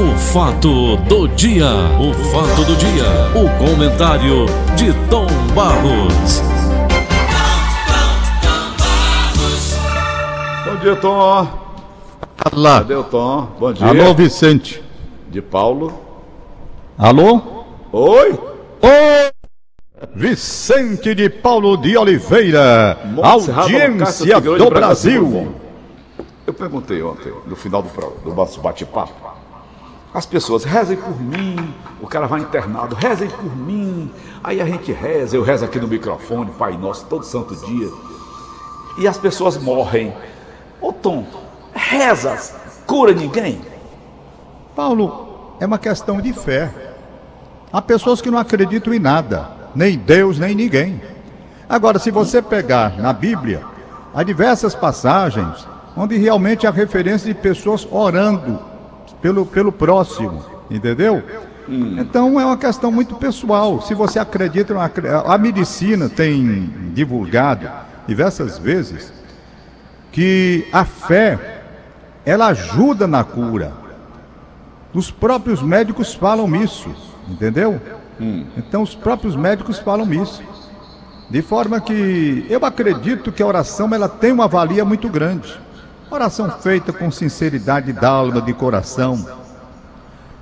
O fato do dia, o fato do dia, o comentário de Tom Barros. Bom dia, Tom. Alá. Cadê o Tom? Bom dia. Alô, Vicente. De Paulo. Alô? Oi. Ô! Vicente de Paulo de Oliveira, Monserrado audiência do de Brasil. Eu perguntei ontem, no final do, do nosso bate-papo, as pessoas rezem por mim, o cara vai internado, rezem por mim. Aí a gente reza, eu rezo aqui no microfone, Pai Nosso, todo santo dia. E as pessoas morrem. Ô Tom, rezas, cura ninguém? Paulo, é uma questão de fé. Há pessoas que não acreditam em nada, nem Deus, nem ninguém. Agora, se você pegar na Bíblia, há diversas passagens onde realmente há referência de pessoas orando pelo, pelo próximo, entendeu? Então é uma questão muito pessoal. Se você acredita, a medicina tem divulgado diversas vezes que a fé ela ajuda na cura. Os próprios médicos falam isso, entendeu? Então os próprios médicos falam isso. De forma que eu acredito que a oração ela tem uma valia muito grande. Oração feita com sinceridade da alma, de coração.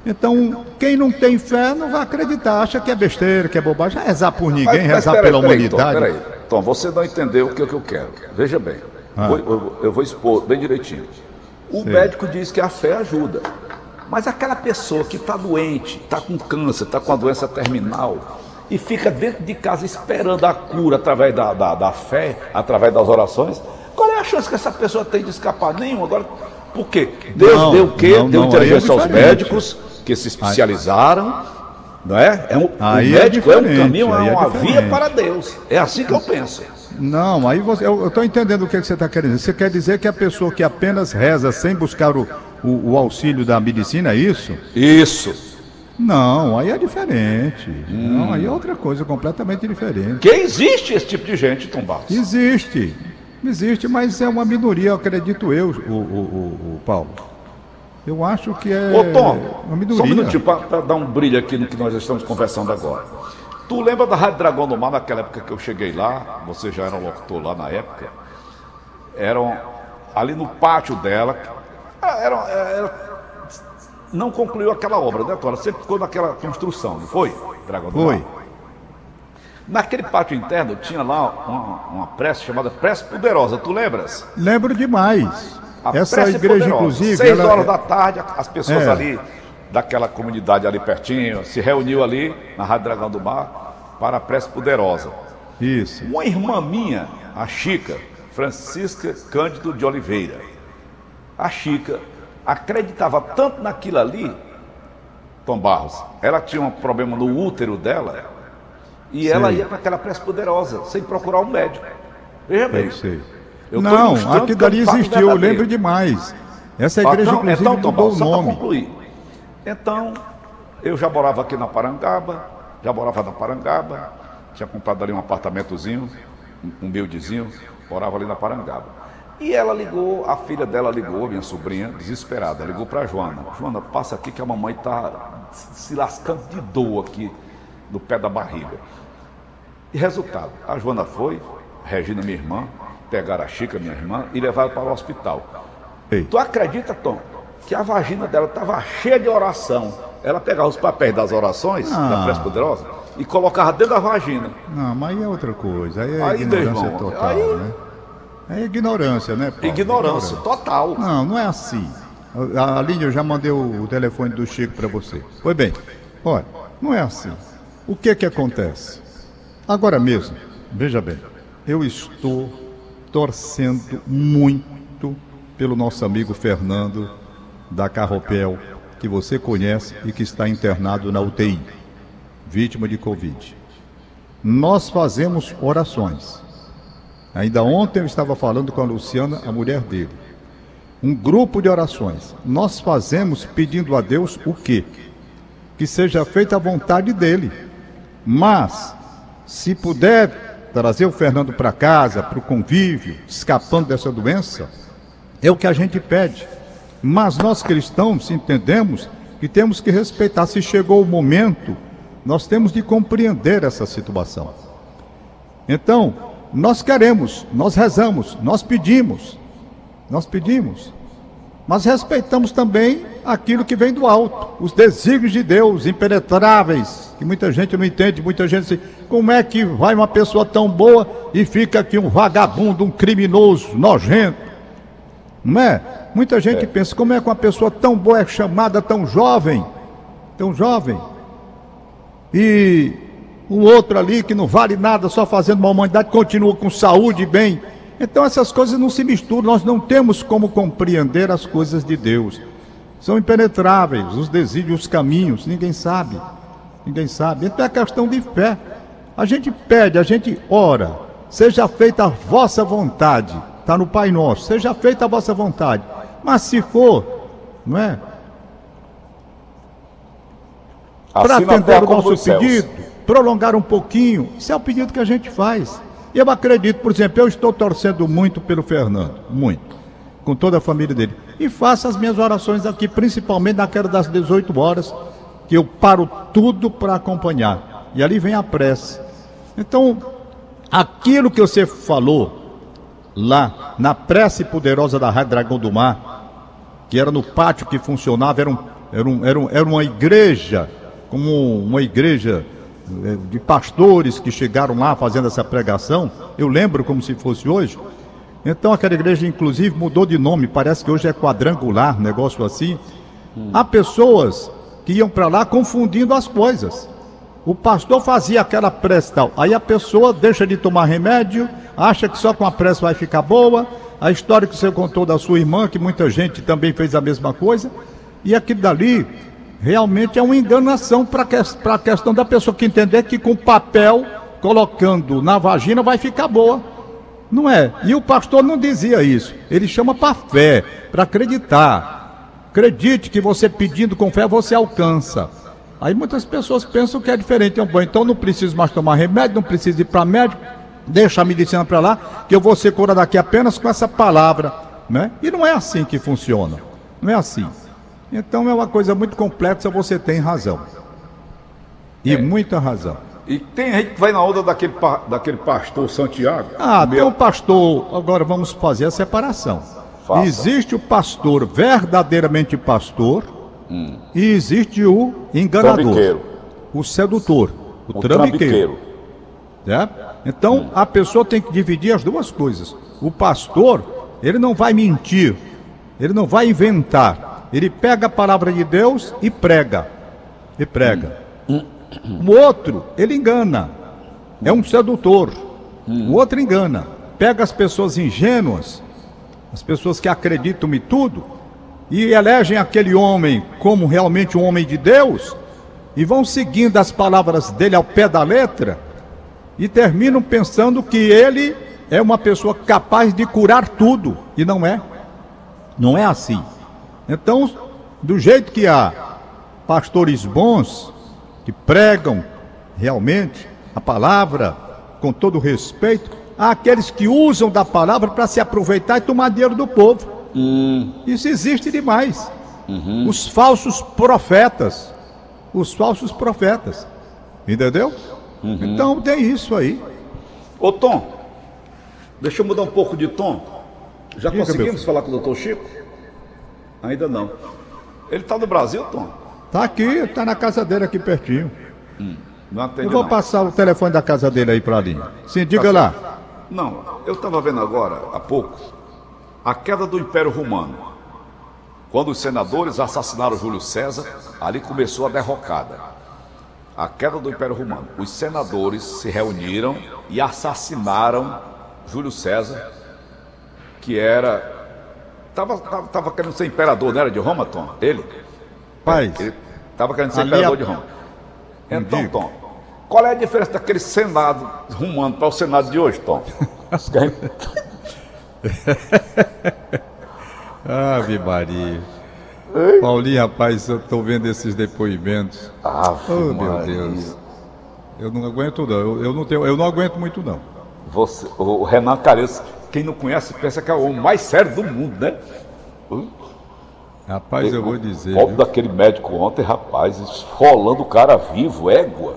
Então, quem não tem fé não vai acreditar, acha que é besteira, que é bobagem, rezar por ninguém, Mas- mas rezar peraí, pela peraí, humanidade. Tom, peraí. Tom, você não entendeu o que, que eu quero. Veja bem, Ah. vou- eu, eu vou expor bem direitinho. O médico diz que a fé ajuda. Mas aquela pessoa que está doente, está com câncer, está com a doença terminal e fica dentro de casa esperando a cura através da, da, da fé, através das orações, é a chance que essa pessoa tem de escapar? Nenhuma. Agora, por quê? Deus Não, deu o quê? não, deu não, inteligência é aos médicos que se especializaram, não é? é um, Aí o é médico é, um diferente, caminho, é é uma via para Deus. É assim que eu penso. Não, aí você, eu estou entendendo o que, que você está querendo dizer. Você quer dizer que a pessoa que apenas reza sem buscar o, o, o auxílio da medicina, é isso? Isso. Não, aí é diferente. Não, aí é outra coisa completamente diferente. Que existe esse tipo de gente, Tom Barros. Existe, existe, mas é uma minoria, acredito eu, o, o, o- o Paulo. Eu acho que é Ô Tom, uma minoria. só um minutinho para dar um brilho aqui no que nós estamos conversando agora. Tu lembra da Rádio Dragão do Mar naquela época que eu cheguei lá? Você já era um locutor lá na época. Eram ali no pátio dela. ah, Era, era- não concluiu aquela obra, né, Tora? Sempre ficou naquela construção, não foi? Dragão do Foi. Naquele pátio interno tinha lá uma, uma prece chamada Prece Poderosa, tu lembras? Lembro demais. A Essa prece igreja, poderosa. inclusive. Seis ela- horas da tarde, as pessoas É. ali, daquela comunidade ali pertinho, se reuniu ali na Rádio Dragão do Mar para a prece poderosa. Isso. Uma irmã minha, a Chica, Francisca Cândido de Oliveira, a Chica acreditava tanto naquilo ali, Tom Barros, ela tinha um problema no útero dela, e ela ia com aquela prece poderosa, sem procurar um médico. Veja bem. Sei, sei. Não, ilustrando aqui que é um dali existiu, eu lembro demais. Essa igreja, Então, inclusive, então, mudou o nome. concluir. Então, eu já morava aqui na Parangaba, já morava na Parangaba, tinha comprado ali um apartamentozinho, um humildezinho, morava ali na Parangaba. E ela ligou, a filha dela ligou, minha sobrinha, desesperada, ligou para Joana. Joana, passa aqui que a mamãe está se lascando de dor aqui no pé da barriga. E resultado, a Joana foi, Regina, minha irmã, pegaram a Chica, minha irmã, e levaram para o hospital. Ei. Tu acredita, Tom, que a vagina dela estava cheia de oração? Ela pegava os papéis das orações Ah. da prece poderosa e colocava dentro da vagina. Não, mas aí é outra coisa. Aí é Aí, ignorância irmão, total, aí- né? É ignorância, né, Paulo? Ignorância total. Não, não é assim. A- Aline, eu já mandei o telefone do Chico para você. Foi bem. Olha, não é assim. O que que acontece? Agora mesmo, veja bem, eu estou torcendo muito pelo nosso amigo Fernando da Carropel, que você conhece e que está internado na UTI, vítima de Covid. Nós fazemos orações. Ainda ontem eu estava falando com a Luciana, a mulher dele. Um grupo de orações. Nós fazemos pedindo a Deus o quê? Que seja feita a vontade dele. Mas, se puder trazer o Fernando para casa, para o convívio, escapando dessa doença, é o que a gente pede. Mas nós cristãos entendemos que temos que respeitar. Se chegou o momento, nós temos de compreender essa situação. Então, nós queremos, nós rezamos, nós pedimos, nós pedimos, mas respeitamos também aquilo que vem do alto, os desígnios de Deus impenetráveis, que muita gente não entende, muita gente diz, como é que vai uma pessoa tão boa e fica aqui um vagabundo, um criminoso, nojento? Não é? Muita gente é. pensa, como é que uma pessoa tão boa é chamada tão jovem, tão jovem, e o outro ali que não vale nada, só fazendo uma humanidade, continua com saúde e bem. Então essas coisas não se misturam, nós não temos como compreender as coisas de Deus. São impenetráveis, os desígnios, os caminhos, ninguém sabe. Ninguém sabe. Então é questão de fé. A gente pede, a gente ora, seja feita a vossa vontade. Está no Pai Nosso, seja feita a vossa vontade. Mas se for, não é? Para atender o nosso pedido, prolongar um pouquinho, isso é o pedido que a gente faz. E eu acredito, por exemplo, eu estou torcendo muito pelo Fernando, muito, com toda a família dele. E faço as minhas orações aqui, principalmente naquela das 18 horas, que eu paro tudo para acompanhar. E ali vem a prece. Então, aquilo que você falou lá na prece poderosa da Rádio Dragão do Mar, que era no pátio que funcionava, era, um, era, um, era, um, era uma igreja como uma igreja eh, de pastores que chegaram lá fazendo essa pregação, eu lembro como se fosse hoje. Então aquela igreja, inclusive, mudou de nome, parece que hoje é quadrangular, negócio assim. Há pessoas que iam para lá confundindo as coisas. O pastor fazia aquela prece tal, aí a pessoa deixa de tomar remédio, acha que só com a prece vai ficar boa. A história que você contou da sua irmã, que muita gente também fez a mesma coisa, e aquilo dali realmente é uma enganação para a questão da pessoa que entender que com papel colocando na vagina vai ficar boa. Não é? E o pastor não dizia isso. Ele chama para fé, para acreditar. Acredite que você pedindo com fé você alcança. Aí muitas pessoas pensam que é diferente. Então, então não preciso mais tomar remédio, não preciso ir para médico, deixa a medicina para lá, que eu vou ser cura daqui apenas com essa palavra. Né? E não é assim que funciona. Não é assim. Então é uma coisa muito complexa, você tem razão. E é. muita razão. E tem gente que vai na onda daquele, daquele pastor Santiago. Ah, meu... tem um pastor. Agora vamos fazer a separação. Faça. Existe o pastor verdadeiramente pastor hum. e existe o enganador, trambiqueiro. o sedutor, o, o trambiqueiro. É? Então hum. a pessoa tem que dividir as duas coisas. O pastor, ele não vai mentir, ele não vai inventar. Ele pega a palavra de Deus e prega. E prega. O outro, ele engana. É um sedutor. O outro engana. Pega as pessoas ingênuas, as pessoas que acreditam em tudo, e elegem aquele homem como realmente um homem de Deus, e vão seguindo as palavras dele ao pé da letra, e terminam pensando que ele é uma pessoa capaz de curar tudo, e não é. Não é assim. Então, do jeito que há pastores bons que pregam realmente a palavra com todo respeito, há aqueles que usam da palavra para se aproveitar e tomar dinheiro do povo. Hum. Isso existe demais. Uhum. Os falsos profetas. Os falsos profetas. Entendeu? Uhum. Então tem isso aí. Ô Tom, deixa eu mudar um pouco de tom. Já Diga, conseguimos falar com o doutor Chico? Ainda não. Ele está no Brasil, Tom? Está aqui, está na casa dele aqui pertinho. Hum, Eu vou não. passar o telefone da casa dele aí para a linha. Sim, diga tá lá. Não, eu estava vendo agora, há pouco, a queda do Império Romano. Quando os senadores assassinaram Júlio César, ali começou a derrocada. A queda do Império Romano. Os senadores se reuniram e assassinaram Júlio César, que era Tava, tava, tava querendo ser imperador, não era de Roma, Tom? Ele? Pai. Ele tava querendo ser imperador a... de Roma. Então, Tom, qual é a diferença daquele Senado romano para o Senado de hoje, Tom? Ave Maria. Paulinho, rapaz, eu estou vendo esses depoimentos. Ave oh, meu Deus. Eu não aguento não. Eu, eu, não tenho, eu não aguento muito não. Você, o Renan Careço quem não conhece pensa que é o homem mais sério do mundo, né? Rapaz, eu vou dizer. O daquele médico ontem, rapaz, esfolando o cara vivo, égua.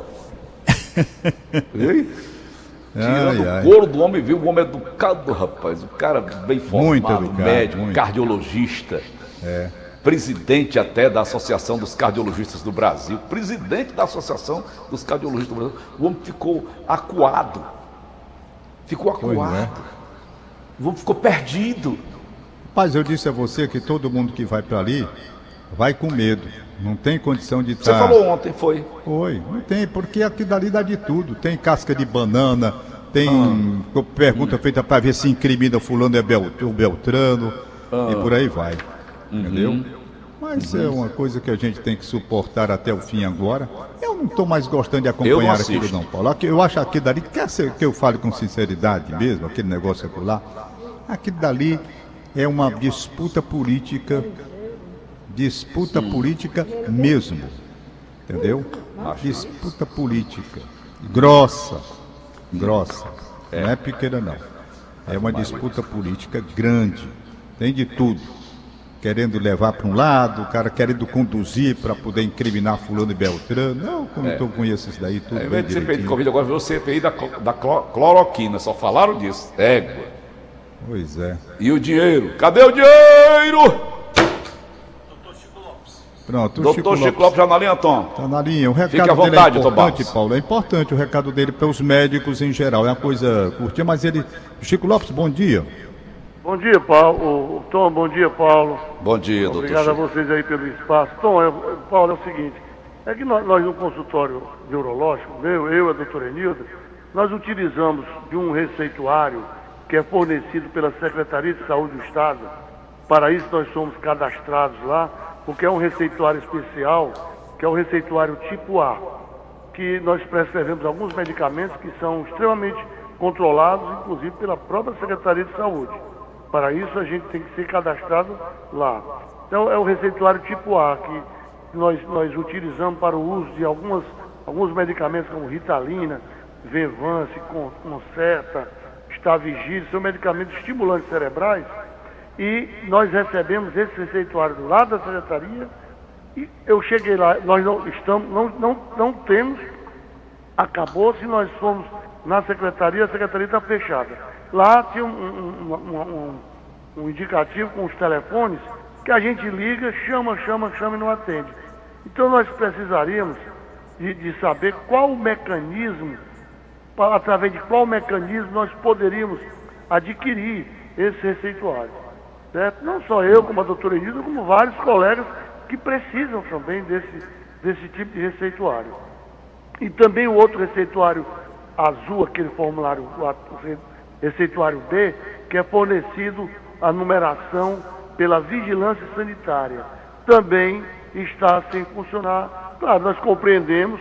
Ei? Tirando ai, o couro do homem, viu? O homem educado, rapaz. O cara bem formado, educado, médico, muito. cardiologista. É. Presidente até da Associação dos Cardiologistas do Brasil. Presidente da Associação dos Cardiologistas do Brasil. O homem ficou acuado. Ficou é. acuado. O homem ficou perdido. Rapaz, eu disse a você que todo mundo que vai para ali vai com medo. Não tem condição de estar. Você falou ontem, foi? Foi, não tem, porque aqui dali dá de tudo. Tem casca de banana, tem ah. pergunta feita para ver se incrimina fulano é o Beltrano ah. e por aí vai. Uhum. Entendeu? Mas uhum. é uma coisa que a gente tem que suportar até o fim agora. Eu não estou mais gostando de acompanhar aquilo não, Paulo. Eu acho aquilo dali, quer ser que eu fale com sinceridade mesmo, aquele negócio aquilo lá, aquilo dali é uma disputa política disputa Sim. política mesmo. Entendeu? Disputa política. Grossa. Grossa. Não é pequena, não. É uma disputa política grande. Tem de tudo. Querendo levar para um lado, o cara querendo conduzir para poder incriminar fulano e Beltrano. Não, como é. eu conheço isso daí tudo. É, bem de CPI de Covid, agora viu o CPI da, da cloroquina, só falaram disso. Égua. Pois é. E o dinheiro? Cadê o dinheiro? Pronto, Doutor Chico, Chico Lopes já na linha, Tom. Está na linha. O recado Fique à vontade, dele é importante, Paulo. É importante o recado dele para os médicos em geral. É uma coisa curtinha, mas ele. Chico Lopes, bom dia. Bom dia, Paulo. Tom, bom dia, Paulo. Bom dia, doutor. Obrigado a vocês aí pelo espaço. Tom, é, Paulo, é o seguinte. É que nós, nós no consultório neurológico, meu, eu e a doutora Enilda, nós utilizamos de um receituário que é fornecido pela Secretaria de Saúde do Estado. Para isso nós somos cadastrados lá porque é um receituário especial, que é o receituário tipo A, que nós prescrevemos alguns medicamentos que são extremamente controlados, inclusive pela própria Secretaria de Saúde. Para isso a gente tem que ser cadastrado lá. Então é o receituário tipo A que nós, nós utilizamos para o uso de algumas, alguns medicamentos como Ritalina, Venvance, Concerta, Stavigil, são medicamentos estimulantes cerebrais e nós recebemos esse receituário do lado da secretaria e eu cheguei lá, nós não estamos, não, não, não temos, acabou se nós fomos na secretaria, a secretaria está fechada. Lá tinha um, um, um, um, indicativo com os telefones que a gente liga, chama, chama, chama e não atende. Então nós precisaríamos de, de saber qual o mecanismo, através de qual mecanismo nós poderíamos adquirir esse receituário. Certo? Não só eu, como a doutora Enilda, como vários colegas que precisam também desse, desse tipo de receituário. E também o outro receituário azul, aquele formulário, o receituário B, que é fornecido a numeração pela vigilância sanitária. Também está sem funcionar. Claro, nós compreendemos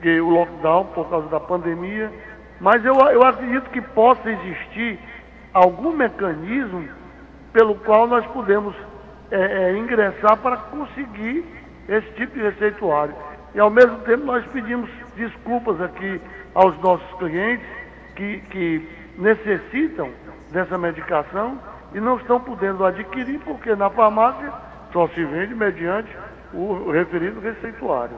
que o lockdown por causa da pandemia, mas eu, eu acredito que possa existir algum mecanismo pelo qual nós podemos é, é, ingressar para conseguir esse tipo de receituário. E ao mesmo tempo nós pedimos desculpas aqui aos nossos clientes que, que necessitam dessa medicação e não estão podendo adquirir porque na farmácia só se vende mediante o referido receituário.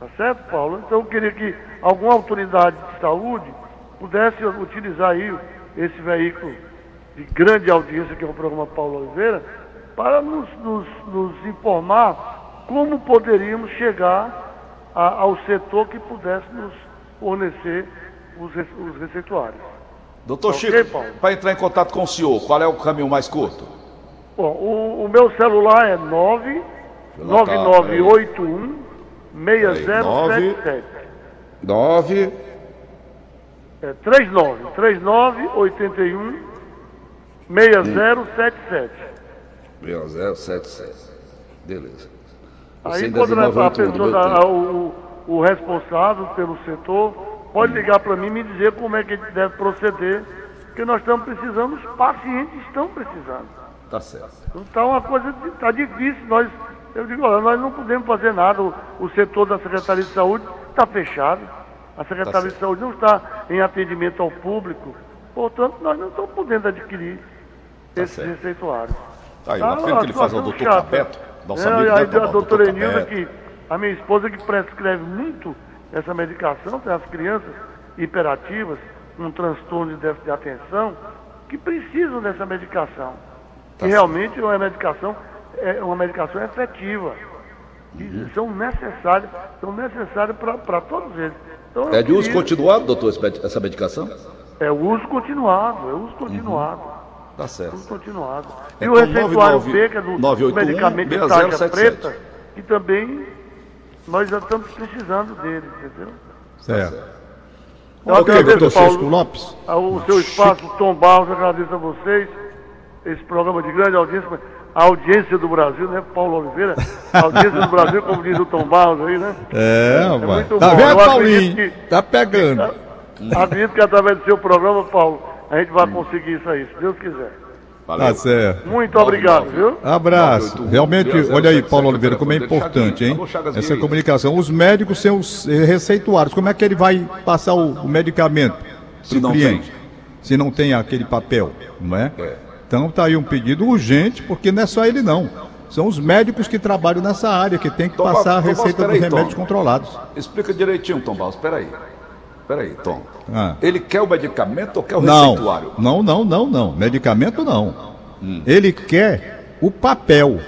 Tá certo, Paulo? Então eu queria que alguma autoridade de saúde pudesse utilizar aí esse veículo de grande audiência, que é o programa Paulo Oliveira, para nos, nos, nos informar como poderíamos chegar a, ao setor que pudesse nos fornecer os, os receituários. Doutor Chico, para entrar em contato com o senhor, qual é o caminho mais curto? Bom, o, o meu celular é 9 9981 6077. 9 é, 39 39 81 6077. 6077. Beleza. Aí quando a pessoa, da, o, o responsável pelo setor, pode hum. ligar para mim e me dizer como é que a gente deve proceder, porque nós estamos precisando, os pacientes estão precisando. Tá certo. Então a coisa está difícil, nós, eu digo, olha, nós não podemos fazer nada, o, o setor da Secretaria de Saúde está fechado, a Secretaria tá de Saúde não está em atendimento ao público, portanto nós não estamos podendo adquirir tá esses receituários. Aí, Tá, o apelo que ele faz ao situação doutor chata. Capeto, nosso é, amigo, aí né, a doutora Doutor Enilda, que a minha esposa que prescreve muito essa medicação para as crianças hiperativas, com transtorno de déficit de atenção, que precisam dessa medicação. Tá que realmente é uma medicação, é uma medicação efetiva. E são necessárias, são necessárias para todos eles. Então, É de uso continuado, doutor, esse essa medicação? É uso continuado, é uso continuado. Tá certo. Uso continuado. E Então, o receituário 99 B, que é do 981 medicamento de 6077. tarja preta, que também nós já estamos precisando dele, entendeu? Certo. Eu Ok, agradeço, doutor Paulo, Lopes. O seu espaço, Tom Barros, agradeço a vocês. Esse programa de grande audiência, a audiência do Brasil, né, Paulo Oliveira? A audiência do Brasil, como diz o Tom Barros aí, né? É, rapaz. muito Tá bom. vendo, Paulinho? que- Tá pegando. Acredito que através do seu programa, Paulo, a gente vai conseguir isso aí, se Deus quiser. Valeu. Tá certo. Muito obrigado, viu? Abraço. 981, Realmente, 0077, olha aí, Paulo Oliveira, como é importante, hein? Essa comunicação. Os médicos sem os eh, receituários, como é que ele vai passar o, o medicamento Se pro não cliente? Se não tem aquele papel, não é? É. Então tá aí um pedido urgente, porque não é só ele não. São os médicos que trabalham nessa área, que tem que Tom, passar a Tom, receita espera dos aí, Tom. remédios controlados. Explica direitinho, Tom Barros. Espera aí. Espera aí, Tom. Ah. Ele quer o medicamento ou quer o Não, receituário? não, não, não, não. Medicamento não. Hum. Ele quer o papel.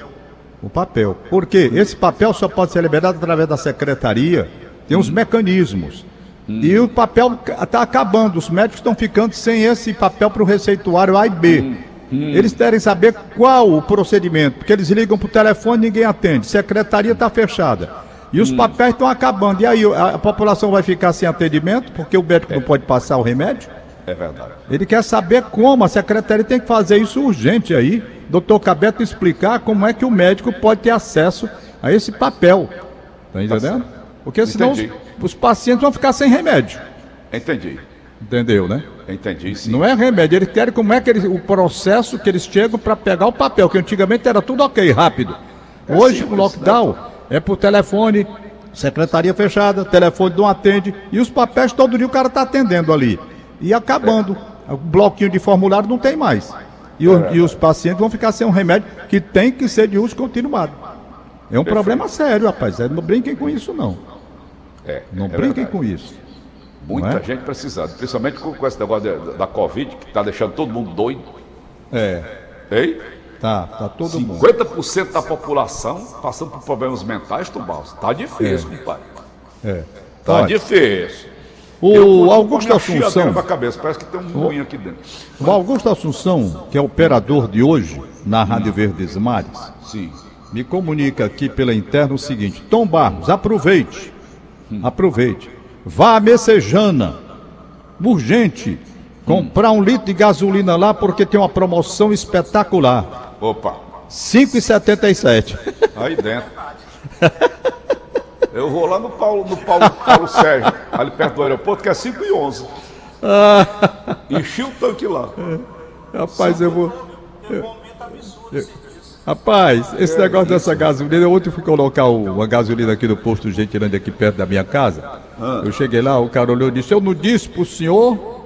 O papel. Porque esse papel só pode ser liberado através da secretaria. Tem Hum. uns mecanismos. E o papel está acabando. Os médicos estão ficando sem esse papel para o receituário A e B. Hum. Eles querem saber qual o procedimento, porque eles ligam para o telefone e ninguém atende. Secretaria está fechada. E Hum. os papéis estão acabando. E aí a, população vai ficar sem atendimento, porque o médico não pode passar o remédio? É verdade. Ele quer saber como, a secretaria tem que fazer isso urgente aí. Doutor Cabeto explicar como é que o médico pode ter acesso a esse papel. Tá entendendo? Porque senão os, os pacientes vão ficar sem remédio. Entendi. Entendeu, né? Entendi, sim. Não é remédio, eles querem como é que eles, o processo que eles chegam para pegar o papel, que antigamente era tudo ok, rápido. Hoje o simples, lockdown é por telefone, secretaria fechada, telefone não atende, e os papéis todo dia o cara está atendendo ali. E acabando. O bloquinho de formulário não tem mais. E, o- e os pacientes vão ficar sem um remédio que tem que ser de uso continuado. É um problema sério, rapaz. É, Não brinquem com isso, não. É, Não é brinquem verdade. com isso. Muita é? gente precisando, principalmente com, com esse negócio da, da Covid, que está deixando todo mundo doido. É, Ei? Tá, tá todo mundo. 50% da população passando por problemas mentais, Tubaus. Tá difícil, compadre. É. Tá Olha, difícil. O Augusto Assunção, cabeça, parece que tem um moinho aqui dentro. o Augusto Assunção, que é operador de hoje na Rádio Verdes Mares, Sim. me comunica aqui pela interna o seguinte: Tom Barros, aproveite, aproveite, vá a Messejana, urgente, comprar um litro de gasolina lá porque tem uma promoção espetacular, Opa, 5,77. aí dentro. Eu vou lá no Paulo, no Paulo, Paulo Sérgio, ali perto do aeroporto, que é 5 e 11. Enchi o tanque lá. Rapaz, eu vou. eu- eu- Rapaz, esse negócio dessa gasolina, ontem fui colocar o- uma gasolina aqui no posto Gentilândia, aqui perto da minha casa. Eu cheguei lá, o cara olhou e disse: Eu não disse pro senhor?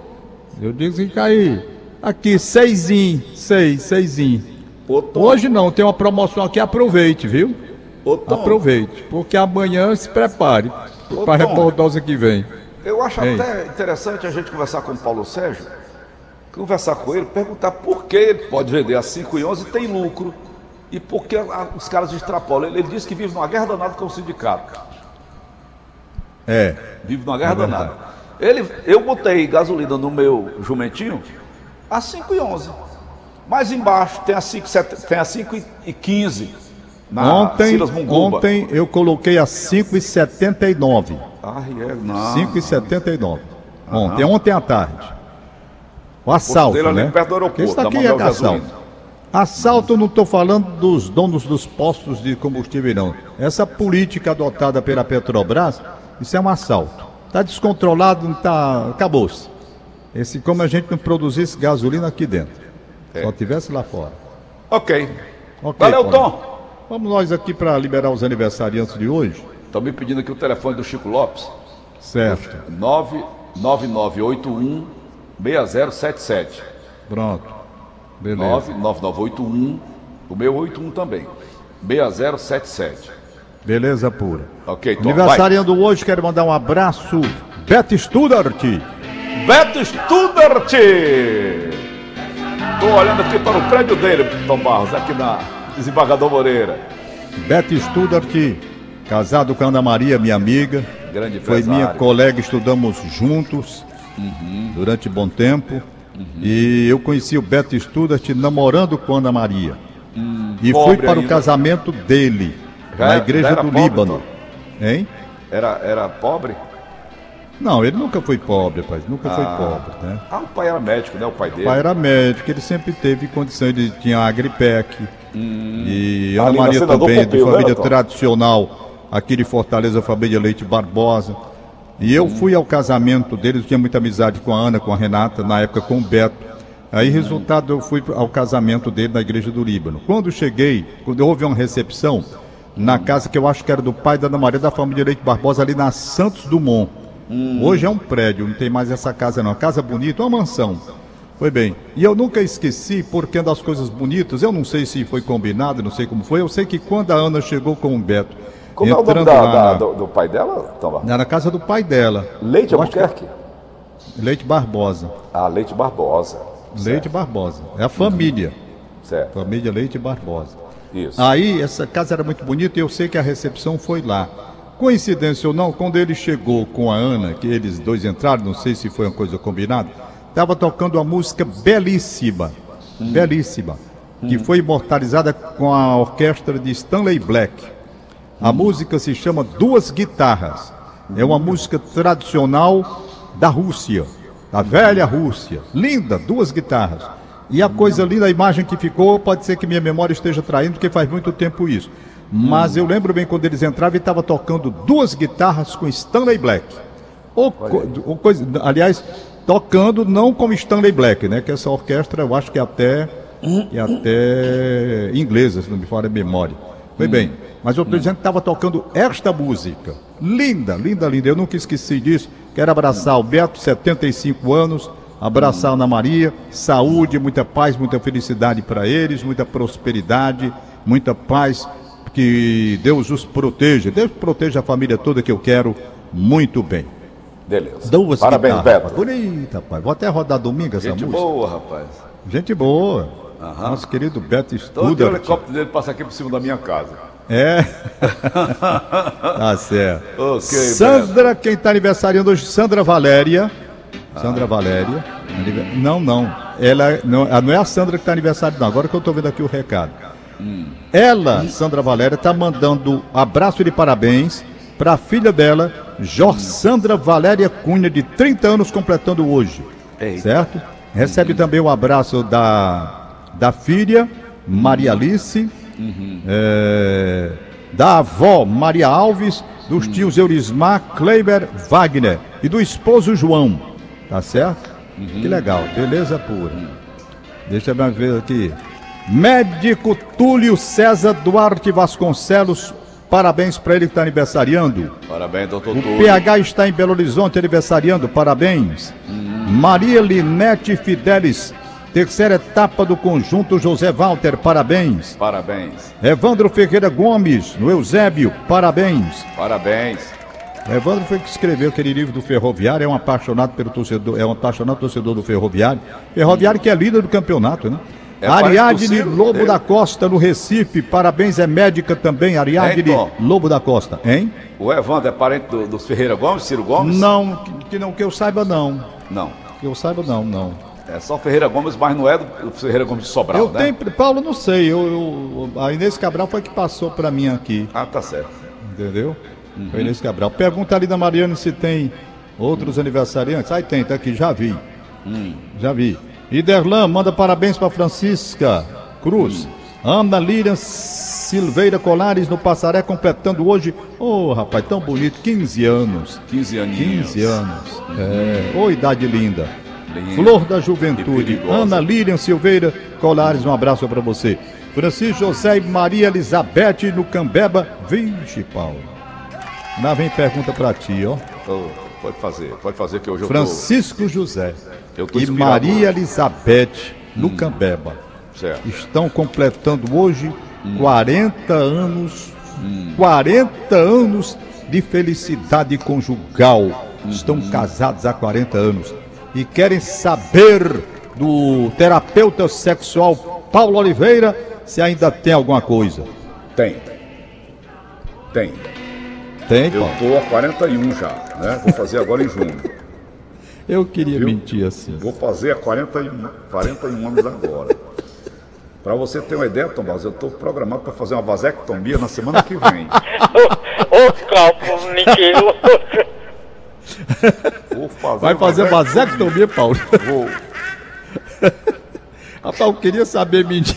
Eu disse que aí, aqui, seisinho, seis, seisinho. Ô, Hoje não, tem uma promoção aqui, aproveite, viu? ô, Aproveite, porque amanhã se prepare para a rebordosa que vem. eu acho Ei. até interessante a gente conversar com o Paulo Sérgio, conversar com ele, perguntar por que ele pode vender a 5 e 11 e tem lucro. E por que os caras extrapolam. Ele, ele disse que vive numa guerra danada com o sindicato. É, Vive numa guerra É danada. Ele, eu botei gasolina no meu jumentinho a 5 e 11. Mais embaixo tem a 5, e tem a 5 e- e 15 na ontem, ontem eu coloquei a 5,79. Ai, é, não. 5,79. Ontem, ontem à tarde. O assalto, ali né? perto do aeroporto, Isso aqui é assalto. Assalto eu não estou falando dos donos dos postos de combustível, não. Essa política adotada pela Petrobras, isso é um assalto. Está descontrolado, não tá... acabou-se. Esse, como a gente não produzisse gasolina aqui dentro. É. Só tivesse lá fora. Ok. Ok, Valeu. Tom. Vamos nós aqui para liberar os aniversariantes de hoje. Estão me pedindo aqui o telefone do Chico Lopes. Certo. 99981 6077. Pronto. Beleza. 99981 O meu 81 também. 6077. Beleza pura. Ok, Tom. vai. Aniversariando hoje, quero mandar um abraço. Beto Studart. Beto Studart! Estou olhando aqui para o prédio dele, Tom Barros, aqui na Desembargador Moreira. Beto Studart, casado com a Ana Maria, minha amiga. Grande Foi empresário. minha colega, estudamos juntos durante bom tempo. E eu conheci o Beto Studart namorando com Ana Maria. e fui para o ainda. casamento dele, Já na igreja do pobre, Líbano. Hein? Era, era pobre? Não, ele nunca foi pobre, pai. Nunca foi Ah. pobre, né? Ah, o pai era médico, né? O pai dele. O pai era médico, ele sempre teve condição, ele tinha agripec. E Ana Maria também, de Pompeu, né, família Tom? tradicional, aqui de Fortaleza, família Leite Barbosa. E eu fui ao casamento deles, eu tinha muita amizade com a Ana, com a Renata, na época com o Beto. Aí, resultado, eu fui ao casamento dele na igreja do Líbano. Quando cheguei, quando houve uma recepção, na casa que eu acho que era do pai da Ana Maria, da família Leite Barbosa, ali na Santos Dumont. Hoje é um prédio, não tem mais essa casa não. Uma casa bonita, uma mansão. Foi bem. E eu nunca esqueci, porque uma das coisas bonitas, eu não sei se foi combinado, não sei como foi, eu sei que quando a Ana chegou com o Beto, Como é o nome da- da- na- do, do pai dela, na, casa do pai dela. Leite acho que- Albuquerque? Leite Barbosa. Ah, Leite Barbosa. Leite Barbosa. É a família. Certo. Família Leite Barbosa. Isso. Aí, essa casa era muito bonita e eu sei que a recepção foi lá. Coincidência ou não, quando ele chegou com a Ana, que eles dois entraram, não sei se foi uma coisa combinada, estava tocando uma música belíssima, belíssima, que foi imortalizada com a orquestra de Stanley Black. A música se chama Duas Guitarras. É uma música tradicional da Rússia, da velha Rússia. Linda, duas guitarras. E a coisa linda, a imagem que ficou, pode ser que minha memória esteja traindo, porque faz muito tempo isso. Mas eu lembro bem quando eles entravam e estava tocando duas guitarras com Stanley Black. Ou ou coisa, aliás, tocando não como Stanley Black, né? Que essa orquestra eu acho que é até, é até inglesa, se não me falha a memória. Foi bem. Mas eu estou dizendo que estava tocando esta música. Linda, linda, linda. Eu nunca esqueci disso. Quero abraçar o Beto, 75 anos. Abraçar a Ana Maria. Saúde, muita paz, muita felicidade para eles, muita prosperidade, muita paz. Que Deus os proteja. Deus proteja a família toda que eu quero muito bem. Beleza. Duas Parabéns, guitarras. Beto. Bonita, pai. Vou até rodar domingo essa Gente música. boa, rapaz. Gente boa. Nosso querido Beto Todo dia o Studart. helicóptero dele passa aqui por cima da minha casa. É. tá certo. Ok, Sandra, quem está aniversariando hoje, Sandra Valéria. Sandra Valéria. Anive- Não, não. Ela não, ah, não é a Sandra que está aniversário, não. Agora que eu estou vendo aqui o recado. Ela, Sandra Valéria, está mandando abraço de parabéns para a filha dela, Jorsandra Valéria Cunha, de 30 anos, completando hoje. Eita. Certo? Recebe também o abraço da, da filha, Maria Alice, é, da avó Maria Alves, dos tios Eurismar, Kleiber, Wagner e do esposo João. Tá certo? Que legal, beleza pura. Deixa eu ver aqui. Médico Túlio César Duarte Vasconcelos, parabéns para ele que está aniversariando. Parabéns, doutor O Túlio. PH está em Belo Horizonte aniversariando, parabéns. Maria Linete Fidelis, terceira etapa do conjunto José Walter, parabéns. Parabéns. Evandro Ferreira Gomes, no Eusébio, parabéns. Parabéns. Evandro foi que escreveu aquele livro do Ferroviário, é um apaixonado pelo torcedor, é um apaixonado torcedor do Ferroviário. Ferroviário que é líder do campeonato, né? É do Ariadne Lobo dele. da Costa, no Recife, parabéns, é médica também, Ariadne? Lobo da Costa, hein? O Evandro é parente do- dos Ferreira Gomes, Ciro Gomes? Não, que, que não, que eu saiba não. Não. Que eu saiba não, não. É só Ferreira Gomes, mas não é do, do Ferreira Gomes de Sobral, eu né? tenho, Paulo, não sei, eu, eu- a Inês Cabral foi que passou pra mim aqui, Ah, tá certo. entendeu? Foi a Inês Cabral. Pergunta ali da Mariana se tem outros aniversariantes. Aí tem, tá aqui, já vi. Já vi. Iderlan, manda parabéns pra Francisca Cruz. Ana Lilian Silveira Colares no Passaré, completando hoje. Ô, rapaz, tão bonito, 15 anos. 15 aninhos. 15 anos. É. Ô, idade linda. Flor da Juventude. Ana Lilian Silveira Colares, um abraço pra você. Francisco José e Maria Elizabeth no Cambeba. Vixe, Paulo. Lá vem pergunta pra ti, ó. Ô, pode fazer, pode fazer que hoje eu Francisco José tô e Maria. Elizabeth no Cambeba. Certo. estão completando hoje 40 anos, 40 anos de felicidade conjugal. Estão casados há 40 anos e querem saber do terapeuta sexual Paulo Oliveira se ainda tem alguma coisa. Tem. Tem. Tem, Eu Paulo? tô a 41 já, né? Vou fazer agora em junho. Eu queria Viu? mentir assim. Vou fazer a 41, 41 anos agora. Para você ter uma ideia, Tomás, eu estou programado para fazer uma vasectomia na semana que vem. Ô. Vou fazer Vai fazer vasectomia. vasectomia, Paulo? Vou. Rapaz, eu queria saber mentir.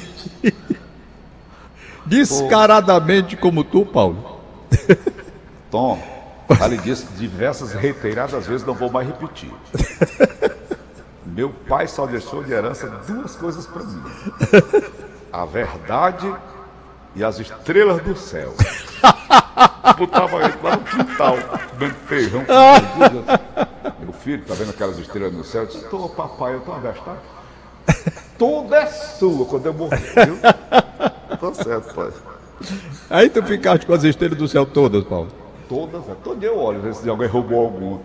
Descaradamente como tu, Paulo. Tom, ali disse diversas reiteradas vezes, não vou mais repetir. Meu pai só deixou de herança duas coisas para mim: a verdade e as estrelas do céu. Botava ele lá no quintal, comendo feijão. Meu filho, tá vendo aquelas estrelas no céu? Eu disse, tô, papai, eu tô avestado. Toda é sua quando eu morrer, viu? Tá certo, pai. Aí tu ficaste com as estrelas do céu todas, Paulo. Todas, é. todo dia eu olho, ver se alguém roubou alguma.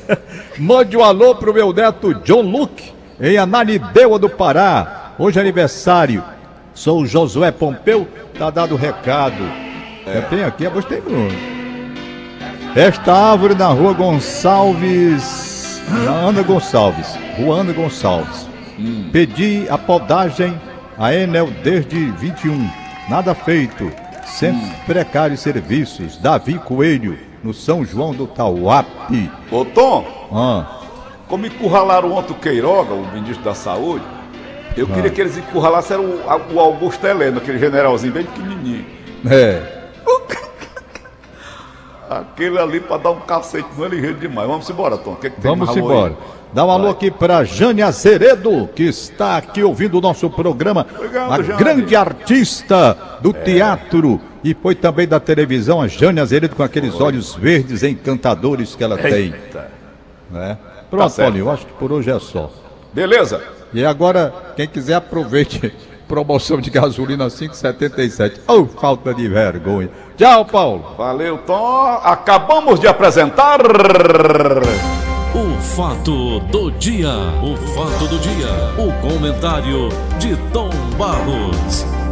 Mande um alô pro meu neto John Luke, em Ananindeua do Pará. Hoje é aniversário. Sou o Josué Pompeu, tá dado o recado. É. Tem aqui, mas tem Bruno. Esta árvore na rua Gonçalves. Na Ana Gonçalves. Rua Ana Gonçalves. Pedi a podagem a Enel desde 21. Nada feito. Sempre precários serviços. Davi Coelho, no São João do Tauape. Ô Tom, Ah, como encurralaram ontem o Queiroga, o ministro da Saúde, eu queria que eles encurralassem o, o Augusto Heleno, aquele generalzinho bem pequenininho. é. Aquele ali pra dar um cacete no ele ligeiro demais. Vamos embora, Tom. O que, é que tem Vamos embora. aí? Dá um alô aqui para Jane Azeredo, que está aqui ouvindo o nosso programa. Obrigado, a Jane. grande artista do teatro e foi também da televisão, a Jane Azeredo, com aqueles olhos verdes encantadores que ela tem. Eita. Né? Pronto, certo. Paulinho, eu acho que por hoje é só. Beleza? E agora, quem quiser, aproveite. Promoção de gasolina 5,77. Oh, falta de vergonha. Tchau, Paulo. Valeu, Tom. Acabamos de apresentar. O fato do dia. O fato do dia. O comentário de Tom Barros.